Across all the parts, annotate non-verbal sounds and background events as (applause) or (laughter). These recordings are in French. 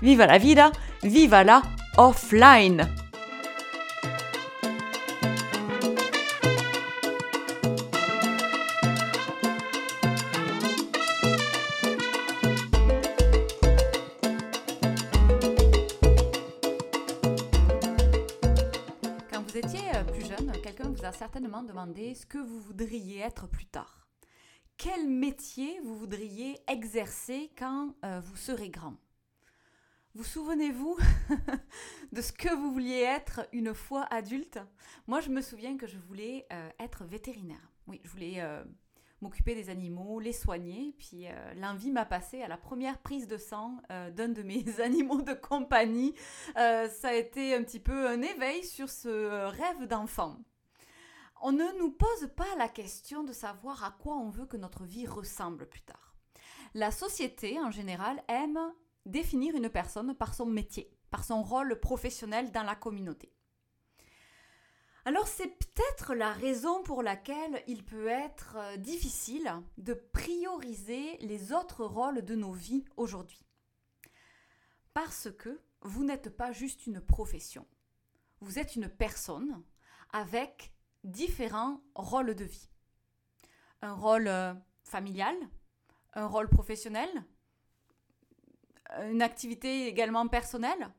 viva la vida, viva la offline. Quand vous étiez euh, plus jeune, quelqu'un vous a certainement demandé ce que vous voudriez être plus tard. Quel métier vous voudriez exercer quand euh, vous serez grand? Vous souvenez-vous (laughs) de ce que vous vouliez être une fois adulte? Moi, je me souviens que je voulais euh, être vétérinaire. Oui, je voulais euh, m'occuper des animaux, les soigner. Puis euh, l'envie m'a passé à la première prise de sang d'un de mes (laughs) animaux de compagnie. ça a été un petit peu un éveil sur ce rêve d'enfant. On ne nous pose pas la question de savoir à quoi on veut que notre vie ressemble plus tard. La société, en général, aime définir une personne par son métier, par son rôle professionnel dans la communauté. Alors c'est peut-être la raison pour laquelle il peut être euh, difficile de prioriser les autres rôles de nos vies aujourd'hui. Parce que vous n'êtes pas juste une profession. Vous êtes une personne avec différents rôles de vie. Un rôle euh, familial, un rôle professionnel, une activité également personnelle.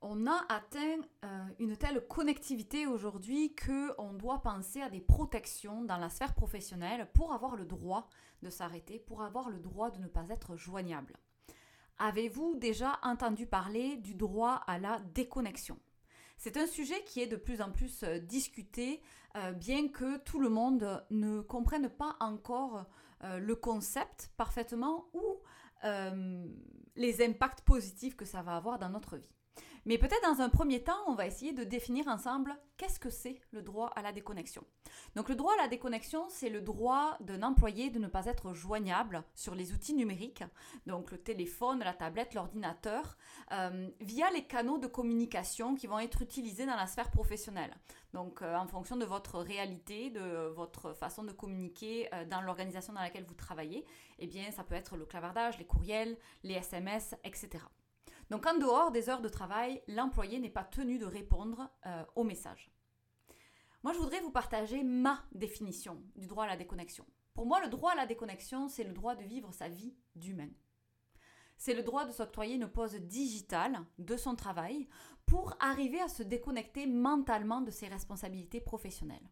On a atteint euh, une telle connectivité aujourd'hui qu'on doit penser à des protections dans la sphère professionnelle pour avoir le droit de s'arrêter, pour avoir le droit de ne pas être joignable. Avez-vous déjà entendu parler du droit à la déconnexion? C'est un sujet qui est de plus en plus euh, discuté, euh, bien que tout le monde ne comprenne pas encore le concept parfaitement ou euh, les impacts positifs que ça va avoir dans notre vie. Mais peut-être dans un premier temps, on va essayer de définir ensemble qu'est-ce que c'est le droit à la déconnexion. Donc le droit à la déconnexion, c'est le droit d'un employé de ne pas être joignable sur les outils numériques, donc le téléphone, la tablette, l'ordinateur, euh, via les canaux de communication qui vont être utilisés dans la sphère professionnelle. Donc euh, en fonction de votre réalité, de votre façon de communiquer euh, dans l'organisation dans laquelle vous travaillez, eh bien ça peut être le clavardage, les courriels, les SMS, etc. Donc en dehors des heures de travail, l'employé n'est pas tenu de répondre euh, aux messages. Moi, je voudrais vous partager ma définition du droit à la déconnexion. Pour moi, le droit à la déconnexion, c'est le droit de vivre sa vie d'humain. C'est le droit de s'octroyer une pause digitale de son travail pour arriver à se déconnecter mentalement de ses responsabilités professionnelles.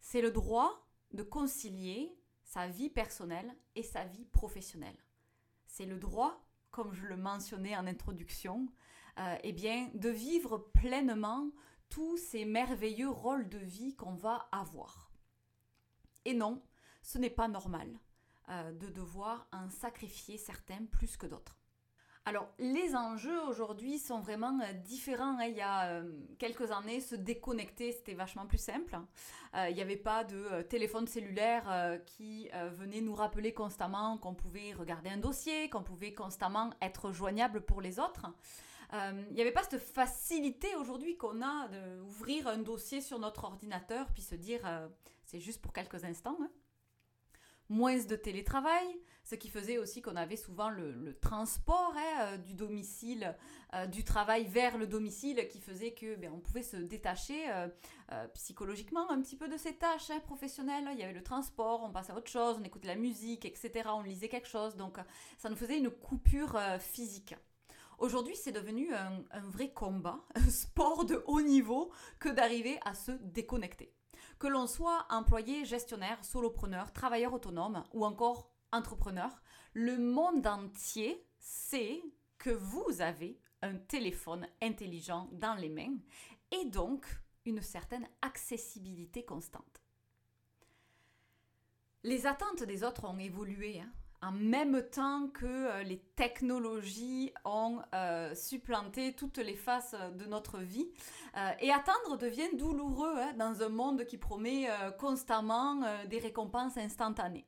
C'est le droit de concilier sa vie personnelle et sa vie professionnelle. C'est le droit comme je le mentionnais en introduction, euh, eh bien, de vivre pleinement tous ces merveilleux rôles de vie qu'on va avoir. Et non, ce n'est pas normal euh, de devoir en sacrifier certains plus que d'autres. Alors, les enjeux aujourd'hui sont vraiment euh, différents. Hein. Il y a euh, quelques années, se déconnecter, c'était vachement plus simple. Euh, il n'y avait pas de téléphone cellulaire qui venait nous rappeler constamment qu'on pouvait regarder un dossier, qu'on pouvait constamment être joignable pour les autres. Il n'y avait pas cette facilité aujourd'hui qu'on a d'ouvrir un dossier sur notre ordinateur puis se dire c'est juste pour quelques instants. Hein moins de télétravail, ce qui faisait aussi qu'on avait souvent le, transport hein, euh, du domicile, euh, du travail vers le domicile, qui faisait que ben, on pouvait se détacher euh, psychologiquement un petit peu de ses tâches hein, professionnelles. Il y avait le transport, on passait à autre chose, on écoutait la musique, etc. On lisait quelque chose, donc ça nous faisait une coupure physique. Aujourd'hui, c'est devenu un, un vrai combat, (laughs) un sport de haut niveau, que d'arriver à se déconnecter. Que l'on soit employé, gestionnaire, solopreneur, travailleur autonome ou encore entrepreneur, le monde entier sait que vous avez un téléphone intelligent dans les mains et donc une certaine accessibilité constante. Les attentes des autres ont évolué. Hein. en même temps que euh, les technologies ont euh, supplanté toutes les faces de notre vie. Euh, et attendre devient douloureux hein, dans un monde qui promet constamment des récompenses instantanées.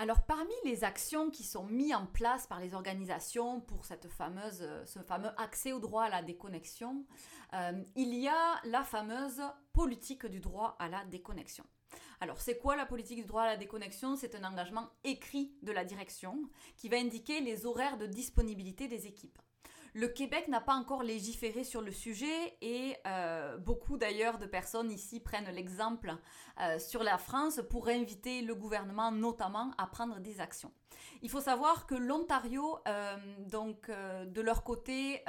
Alors parmi les actions qui sont mises en place par les organisations pour ce fameux accès au droit à la déconnexion, il y a la fameuse politique du droit à la déconnexion. Alors, c'est quoi la politique du droit à la déconnexion? C'est un engagement écrit de la direction qui va indiquer les horaires de disponibilité des équipes. Le Québec n'a pas encore légiféré sur le sujet et euh, beaucoup d'ailleurs de personnes ici prennent l'exemple euh, sur la France pour inviter le gouvernement notamment à prendre des actions. Il faut savoir que l'Ontario, euh, donc de leur côté,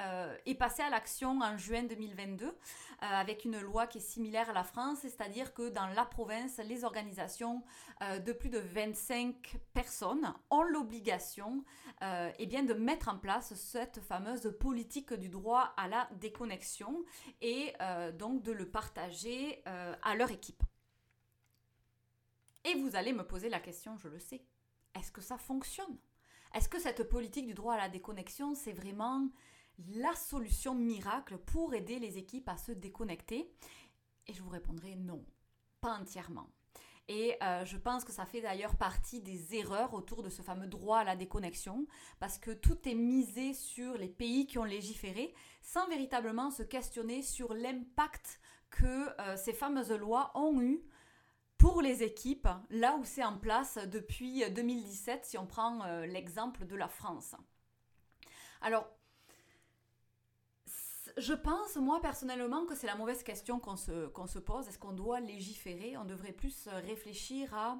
est passé à l'action en juin 2022 avec une loi qui est similaire à la France, c'est-à-dire que dans la province, les organisations de plus de 25 personnes ont l'obligation eh bien, de mettre en place cette fameuse politique du droit à la déconnexion et euh, donc de le partager euh, à leur équipe. Et vous allez me poser la question, je le sais, est-ce que ça fonctionne? Est-ce que cette politique du droit à la déconnexion, c'est vraiment la solution miracle pour aider les équipes à se déconnecter? Et je vous répondrai non, pas entièrement. Et euh, je pense que ça fait d'ailleurs partie des erreurs autour de ce fameux droit à la déconnexion, parce que tout est misé sur les pays qui ont légiféré, sans véritablement se questionner sur l'impact que euh, ces fameuses lois ont eu pour les équipes, là où c'est en place depuis 2017, si on prend euh, l'exemple de la France. Alors, je pense, moi, personnellement, que c'est la mauvaise question qu'on se, se pose. Est-ce qu'on doit légiférer? On devrait plus réfléchir à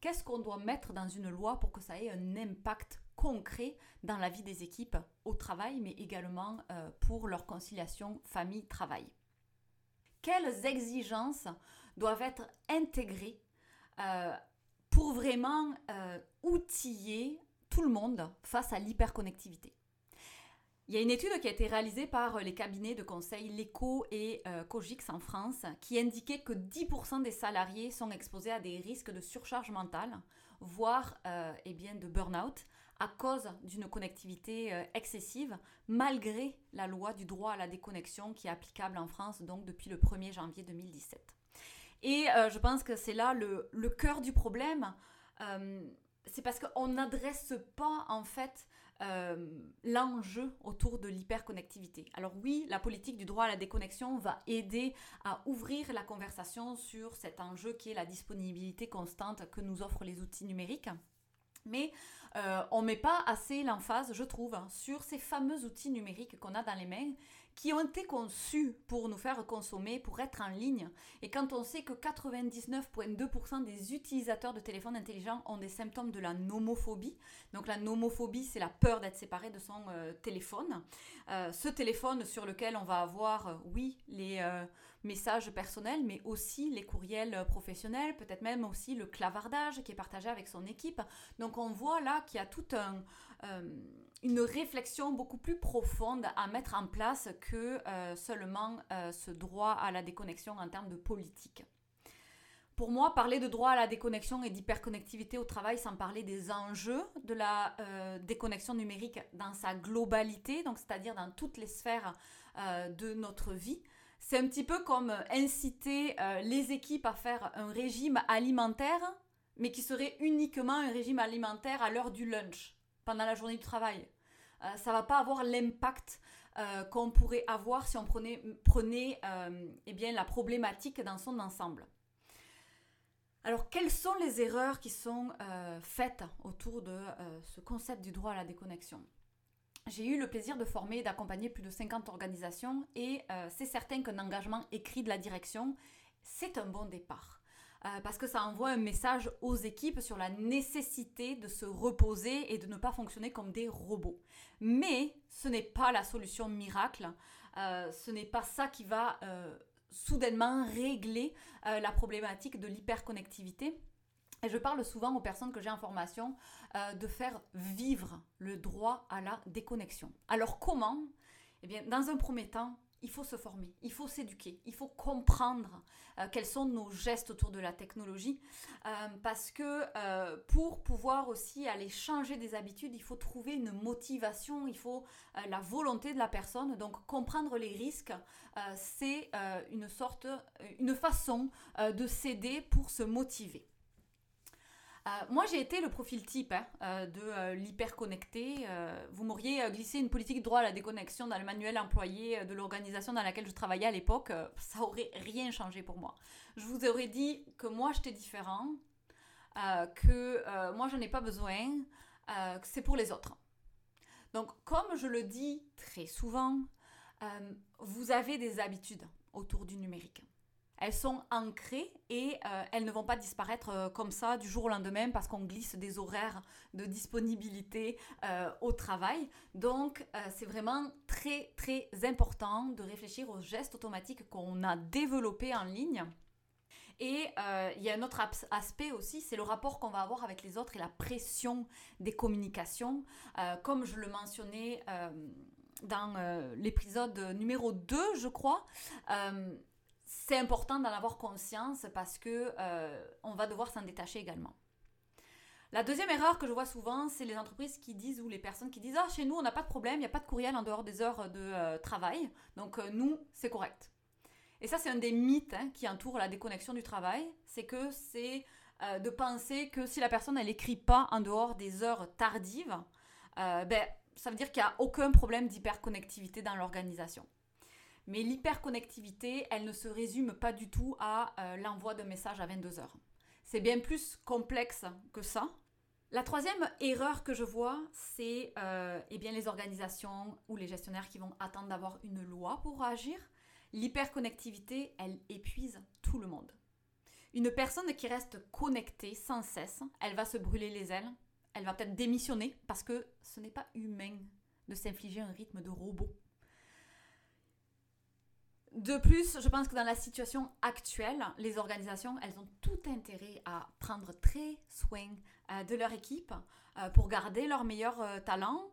qu'est-ce qu'on doit mettre dans une loi pour que ça ait un impact concret dans la vie des équipes au travail, mais également euh, pour leur conciliation famille-travail. Quelles exigences doivent être intégrées euh, pour vraiment euh, outiller tout le monde face à l'hyperconnectivité il y a une étude qui a été réalisée par les cabinets de conseil LECO et euh, Cogix en France qui indiquait que 10% des salariés sont exposés à des risques de surcharge mentale, voire euh, eh bien, de burn-out à cause d'une connectivité euh, excessive, malgré la loi du droit à la déconnexion qui est applicable en France donc depuis le 1er janvier 2017. Et je pense que c'est là le, cœur du problème. c'est parce qu'on n'adresse pas en fait euh, l'enjeu autour de l'hyperconnectivité. Alors oui, la politique du droit à la déconnexion va aider à ouvrir la conversation sur cet enjeu qui est la disponibilité constante que nous offrent les outils numériques. Mais euh, on ne met pas assez l'emphase, je trouve, sur ces fameux outils numériques qu'on a dans les mains qui ont été conçus pour nous faire consommer, pour être en ligne. Et quand on sait que 99,2% des utilisateurs de téléphones intelligents ont des symptômes de la nomophobie, donc la nomophobie c'est la peur d'être séparé de son euh, téléphone, euh, ce téléphone sur lequel on va avoir, euh, oui, les messages personnels, mais aussi les courriels professionnels, peut-être même aussi le clavardage qui est partagé avec son équipe. Donc on voit là qu'il y a tout un une réflexion beaucoup plus profonde à mettre en place que euh, seulement euh, ce droit à la déconnexion en termes de politique. Pour moi, parler de droit à la déconnexion et d'hyperconnectivité au travail sans parler des enjeux de la euh, déconnexion numérique dans sa globalité, donc c'est-à-dire dans toutes les sphères de notre vie, c'est un petit peu comme inciter les équipes à faire un régime alimentaire, mais qui serait uniquement un régime alimentaire à l'heure du lunch pendant la journée du travail. Euh, ça va pas avoir l'impact euh, qu'on pourrait avoir si on prenait, prenait euh, eh bien, la problématique dans son ensemble. Alors, quelles sont les erreurs qui sont faites autour de ce concept du droit à la déconnexion? J'ai eu le plaisir de former et d'accompagner plus de 50 organisations et c'est certain qu'un engagement écrit de la direction, c'est un bon départ. Euh, parce que ça envoie un message aux équipes sur la nécessité de se reposer et de ne pas fonctionner comme des robots. Mais ce n'est pas la solution miracle, euh, ce n'est pas ça qui va euh, soudainement régler la problématique de l'hyperconnectivité. Et je parle souvent aux personnes que j'ai en formation de faire vivre le droit à la déconnexion. Alors comment? Eh bien, dans un premier temps, il faut se former, il faut s'éduquer, il faut comprendre euh, quels sont nos gestes autour de la technologie, euh, parce que euh, pour pouvoir aussi aller changer des habitudes, il faut trouver une motivation, il faut la volonté de la personne. Donc comprendre les risques, c'est une sorte, une façon de s'aider pour se motiver. Euh, moi, j'ai été le profil type hein, euh, de euh, l'hyper-connecté. vous m'auriez glissé une politique droit à la déconnexion dans le manuel employé de l'organisation dans laquelle je travaillais à l'époque. ça aurait rien changé pour moi. Je vous aurais dit que moi, j'étais différent, que moi, je n'ai pas besoin, que c'est pour les autres. Donc, comme je le dis très souvent, vous avez des habitudes autour du numérique elles sont ancrées et euh, elles ne vont pas disparaître euh, comme ça du jour au lendemain parce qu'on glisse des horaires de disponibilité euh, au travail. Donc c'est vraiment très très important de réfléchir aux gestes automatiques qu'on a développés en ligne. Et il y a un autre aspect aussi, c'est le rapport qu'on va avoir avec les autres et la pression des communications. comme je le mentionnais dans l'épisode numéro 2, je crois, c'est important d'en avoir conscience parce que euh, on va devoir s'en détacher également. La deuxième erreur que je vois souvent, c'est les entreprises qui disent ou les personnes qui disent Ah, chez nous, on n'a pas de problème, il n'y a pas de courriel en dehors des heures de euh, travail, donc euh, nous, c'est correct. Et ça, c'est un des mythes hein, qui entourent la déconnexion du travail c'est que c'est de penser que si la personne, elle n'écrit pas en dehors des heures tardives, ben, ça veut dire qu'il n'y a aucun problème d'hyperconnectivité dans l'organisation. Mais l'hyperconnectivité, elle ne se résume pas du tout à euh, l'envoi de messages à 22 heures. C'est bien plus complexe que ça. La troisième erreur que je vois, c'est euh, eh les organisations ou les gestionnaires qui vont attendre d'avoir une loi pour agir. L'hyperconnectivité, elle épuise tout le monde. Une personne qui reste connectée sans cesse, elle va se brûler les ailes, elle va peut-être démissionner parce que ce n'est pas humain de s'infliger un rythme de robot. De plus, je pense que dans la situation actuelle, les organisations, elles ont tout intérêt à prendre très soin euh, de leur équipe euh, pour garder leurs meilleurs euh, talents,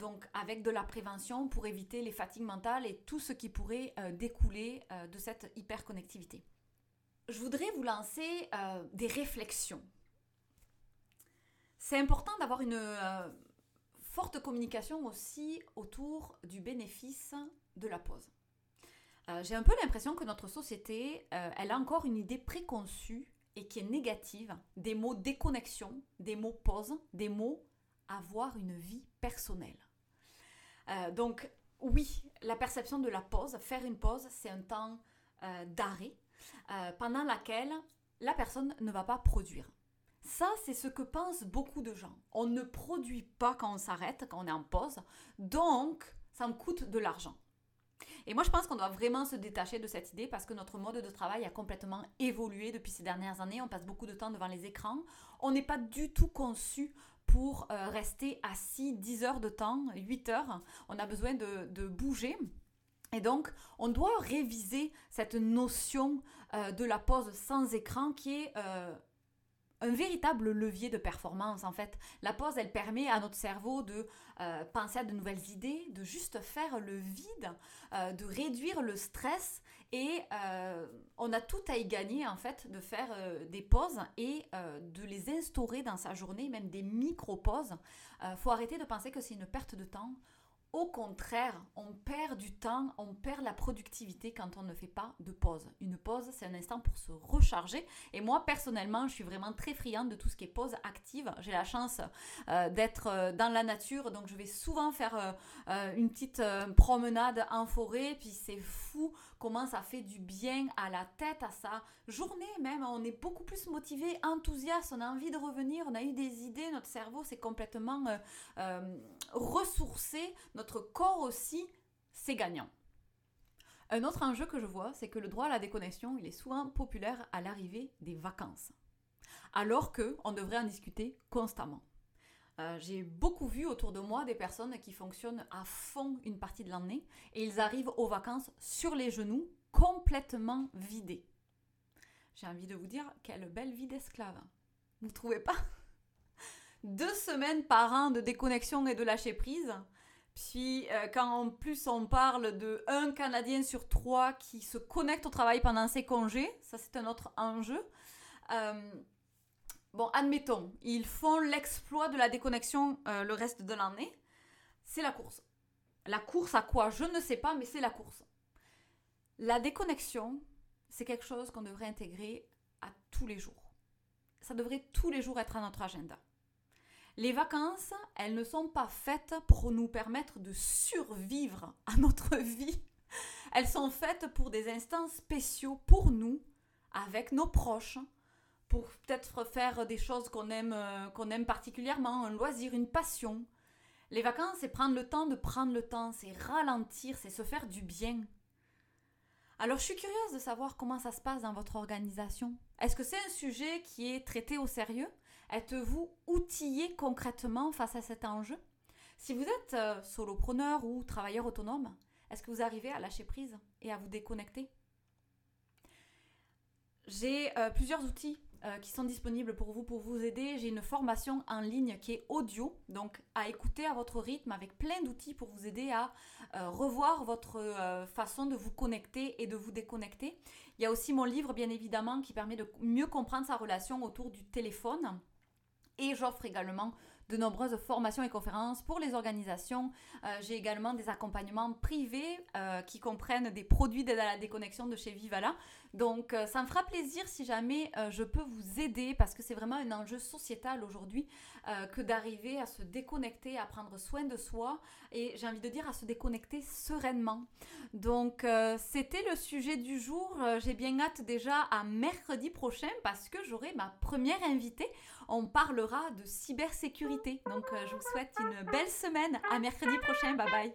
donc avec de la prévention pour éviter les fatigues mentales et tout ce qui pourrait découler de cette hyperconnectivité. Je voudrais vous lancer des réflexions. C'est important d'avoir une forte communication aussi autour du bénéfice de la pause. Euh, j'ai un peu l'impression que notre société, euh, elle a encore une idée préconçue et qui est négative des mots déconnexion, des mots pause, des mots avoir une vie personnelle. Euh, donc oui, la perception de la pause, faire une pause, c'est un temps d'arrêt pendant laquelle la personne ne va pas produire. Ça, c'est ce que pensent beaucoup de gens. On ne produit pas quand on s'arrête, quand on est en pause, donc ça me coûte de l'argent. Et moi, je pense qu'on doit vraiment se détacher de cette idée parce que notre mode de travail a complètement évolué depuis ces dernières années. On passe beaucoup de temps devant les écrans. On n'est pas du tout conçu pour euh, rester assis 10 heures de temps, 8 heures. On a besoin de, bouger. Et donc, on doit réviser cette notion euh, de la pause sans écran qui est euh, un véritable levier de performance en fait. La pause, elle permet à notre cerveau de euh, penser à de nouvelles idées, de juste faire le vide, euh, de réduire le stress et euh, on a tout à y gagner en fait de faire des pauses et de les instaurer dans sa journée, même des micro-pauses. faut arrêter de penser que c'est une perte de temps. Au contraire, on perd du temps, on perd la productivité quand on ne fait pas de pause. Une pause, c'est un instant pour se recharger. Et moi, personnellement, je suis vraiment très friande de tout ce qui est pause active. J'ai la chance euh, d'être euh, dans la nature, donc je vais souvent faire euh, une petite promenade en forêt. Puis c'est fou comment ça fait du bien à la tête, à sa journée même. On est beaucoup plus motivé, enthousiaste, on a envie de revenir, on a eu des idées, notre cerveau s'est complètement ressourcé notre corps aussi, c'est gagnant. Un autre enjeu que je vois, c'est que le droit à la déconnexion, il est souvent populaire à l'arrivée des vacances, alors que on devrait en discuter constamment. Euh, j'ai beaucoup vu autour de moi des personnes qui fonctionnent à fond une partie de l'année et ils arrivent aux vacances sur les genoux, complètement vidés. J'ai envie de vous dire, quelle belle vie d'esclave. Vous trouvez pas? (laughs) Deux semaines par an de déconnexion et de lâcher prise, Puis euh, quand en plus on parle de un Canadien sur trois qui se connecte au travail pendant ses congés, ça c'est un autre enjeu. Euh, bon, admettons, ils font l'exploit de la déconnexion euh, le reste de l'année. C'est la course. La course à quoi? Je ne sais pas, mais c'est la course. La déconnexion, c'est quelque chose qu'on devrait intégrer à tous les jours. Ça devrait tous les jours être à notre agenda. Les vacances, elles ne sont pas faites pour nous permettre de survivre à notre (laughs) vie. Elles sont faites pour des instants spéciaux pour nous, avec nos proches, pour peut-être faire des choses qu'on aime, euh, qu'on aime particulièrement, un loisir, une passion. Les vacances, c'est prendre le temps de prendre le temps, c'est ralentir, c'est se faire du bien. Alors je suis curieuse de savoir comment ça se passe dans votre organisation. Est-ce que c'est un sujet qui est traité au sérieux? Êtes-vous outillé concrètement face à cet enjeu? Si vous êtes euh, solopreneur ou travailleur autonome, est-ce que vous arrivez à lâcher prise et à vous déconnecter? J'ai euh, plusieurs outils euh, qui sont disponibles pour vous, pour vous aider. J'ai une formation en ligne qui est audio, donc à écouter à votre rythme avec plein d'outils pour vous aider à revoir votre façon de vous connecter et de vous déconnecter. Il y a aussi mon livre, bien évidemment, qui permet de mieux comprendre sa relation autour du téléphone et j'offre également de nombreuses formations et conférences pour les organisations. Euh, j'ai également des accompagnements privés euh, qui comprennent des produits d'aide à la déconnexion de chez Vivala. Donc euh, ça me fera plaisir si jamais je peux vous aider parce que c'est vraiment un enjeu sociétal aujourd'hui que d'arriver à se déconnecter, à prendre soin de soi et j'ai envie de dire à se déconnecter sereinement. Donc c'était le sujet du jour. j'ai bien hâte déjà à mercredi prochain parce que j'aurai ma première invitée on parlera de cybersécurité. Donc euh, je vous souhaite une belle semaine. À mercredi prochain. Bye bye.